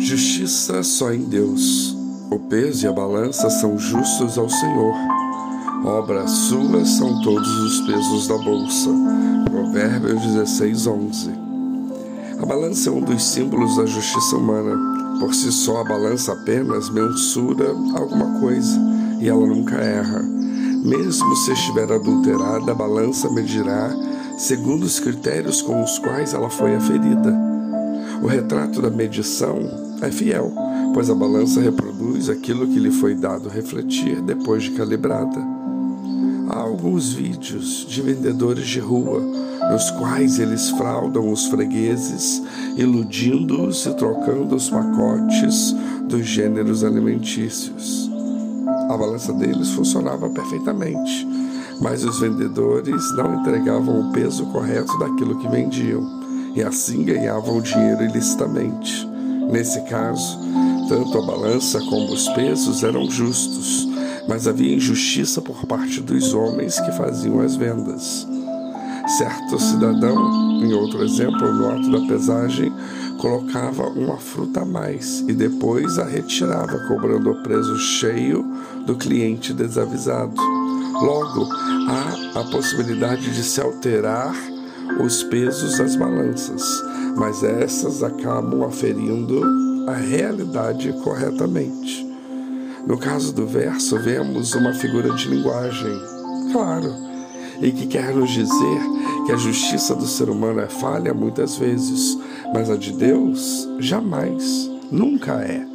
Justiça só em Deus. O peso e a balança são justos ao Senhor. Obras suas são todos os pesos da bolsa. Provérbios 16, 11. A balança é um dos símbolos da justiça humana. Por si só, a balança apenas mensura alguma coisa e ela nunca erra. Mesmo se estiver adulterada, a balança medirá segundo os critérios com os quais ela foi aferida. O retrato da medição é fiel, pois a balança reproduz aquilo que lhe foi dado refletir depois de calibrada. Há alguns vídeos de vendedores de rua, nos quais eles fraudam os fregueses, iludindo-os e trocando os pacotes dos gêneros alimentícios. A balança deles funcionava perfeitamente, mas os vendedores não entregavam o peso correto daquilo que vendiam e assim ganhavam dinheiro ilicitamente. Nesse caso, tanto a balança como os pesos eram justos, mas havia injustiça por parte dos homens que faziam as vendas. Certo cidadão, em outro exemplo, no ato da pesagem, colocava uma fruta a mais e depois a retirava, cobrando o preço cheio do cliente desavisado. Logo, há a possibilidade de se alterar os pesos das balanças, mas essas acabam aferindo a realidade corretamente. No caso do verso, vemos uma figura de linguagem, claro, e que quer nos dizer que a justiça do ser humano é falha muitas vezes, mas a de Deus jamais, nunca é.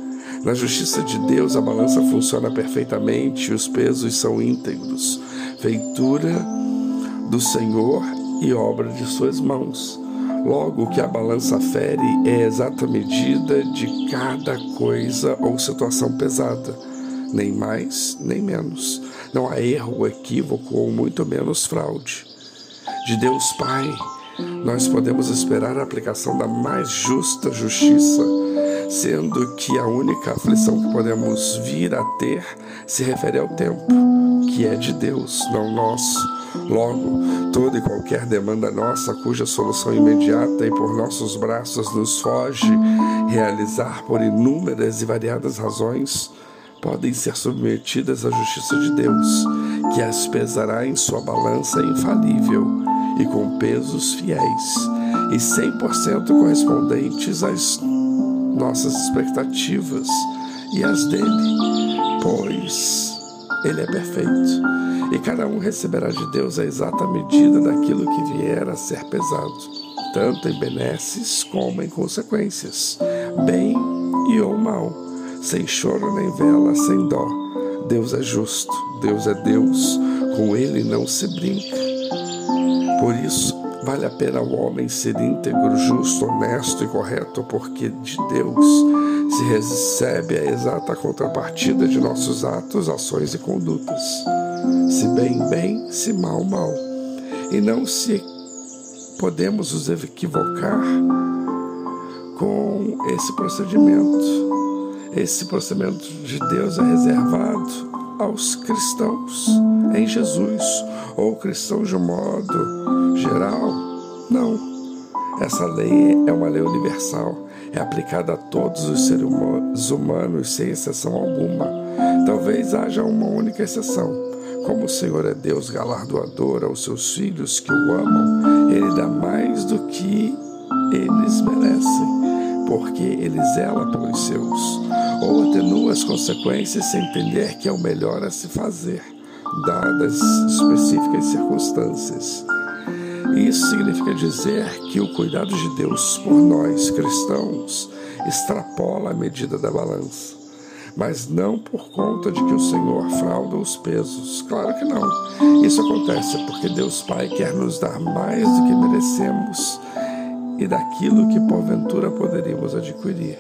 Na justiça de Deus, a balança funciona perfeitamente e os pesos são íntegros, feitura do Senhor e obra de suas mãos. Logo, o que a balança fere é a exata medida de cada coisa ou situação pesada, nem mais nem menos. Não há erro equívoco ou muito menos fraude. De Deus Pai, nós podemos esperar a aplicação da mais justa justiça, sendo que a única aflição que podemos vir a ter se refere ao tempo, que é de Deus, não nosso. Logo, toda e qualquer demanda nossa, cuja solução imediata e por nossos braços nos foge realizar por inúmeras e variadas razões, podem ser submetidas à justiça de Deus, que as pesará em sua balança infalível e com pesos fiéis e 100% correspondentes às nossas expectativas e às dele, pois ele é perfeito e cada um receberá de Deus a exata medida daquilo que vier a ser pesado, tanto em benesses como em consequências, bem e ou mal, sem choro nem vela, sem dó. Deus é justo, Deus é Deus, com ele não se brinca. Por isso, vale a pena o homem ser íntegro, justo, honesto e correto, porque de Deus se recebe a exata contrapartida de nossos atos, ações e condutas. Se bem, bem, se mal, mal. E não se podemos nos equivocar com esse procedimento. Esse procedimento de Deus é reservado aos cristãos em Jesus, ou cristãos de um modo geral. Não. Essa lei é uma lei universal é aplicada a todos os seres humanos sem exceção alguma. Talvez haja uma única exceção. Como o Senhor é Deus galardoador aos seus filhos que o amam, Ele dá mais do que eles merecem, porque Ele zela pelos seus, ou atenua as consequências sem entender que é o melhor a se fazer, dadas específicas circunstâncias. Isso significa dizer que o cuidado de Deus por nós cristãos extrapola a medida da balança. Mas não por conta de que o Senhor frauda os pesos. Claro que não. Isso acontece porque Deus Pai quer nos dar mais do que merecemos e daquilo que porventura poderíamos adquirir.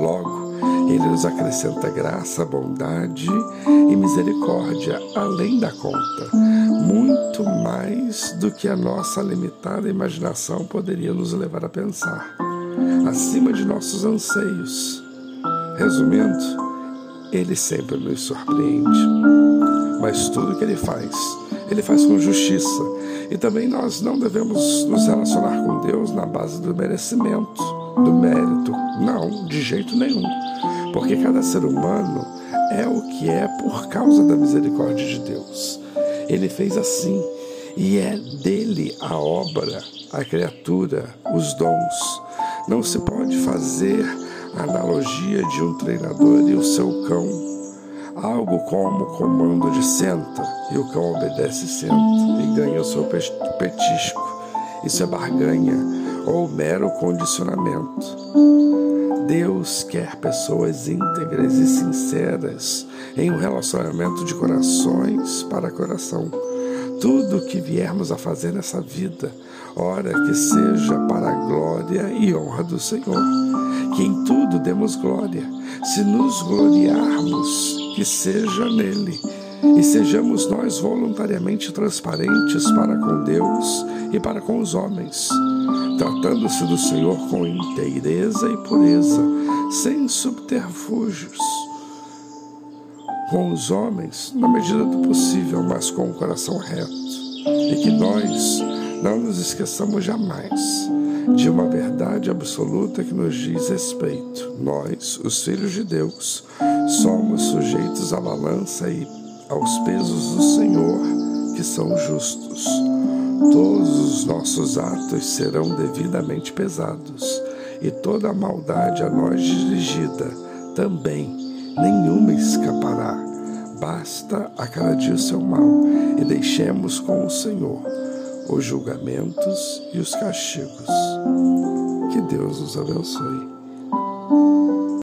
Logo, Ele nos acrescenta graça, bondade e misericórdia além da conta muito mais do que a nossa limitada imaginação poderia nos levar a pensar, acima de nossos anseios. Resumindo, ele sempre nos surpreende, mas tudo que ele faz, ele faz com justiça. E também nós não devemos nos relacionar com Deus na base do merecimento do mérito. Não, de jeito nenhum. Porque cada ser humano é o que é por causa da misericórdia de Deus. Ele fez assim. E é dele a obra, a criatura, os dons. Não se pode fazer analogia de um treinador e o seu cão. Algo como o comando de senta e o cão obedece senta e ganha o seu petisco. Isso é barganha ou mero condicionamento. Deus quer pessoas íntegras e sinceras em um relacionamento de corações para coração. Tudo o que viermos a fazer nessa vida, ora que seja para a glória e honra do Senhor. Que em tudo demos glória. Se nos gloriarmos, que seja nele. E sejamos nós voluntariamente transparentes para com Deus e para com os homens, tratando-se do Senhor com inteireza e pureza, sem subterfúgios com os homens na medida do possível, mas com o coração reto. E que nós não nos esqueçamos jamais de uma verdade absoluta que nos diz respeito. Nós, os filhos de Deus, somos sujeitos à balança e aos pesos do Senhor, que são justos. Todos os nossos atos serão devidamente pesados, e toda a maldade a nós dirigida também nenhuma escapará. Basta a cada dia o seu mal e deixemos com o Senhor os julgamentos e os castigos. Que Deus nos abençoe.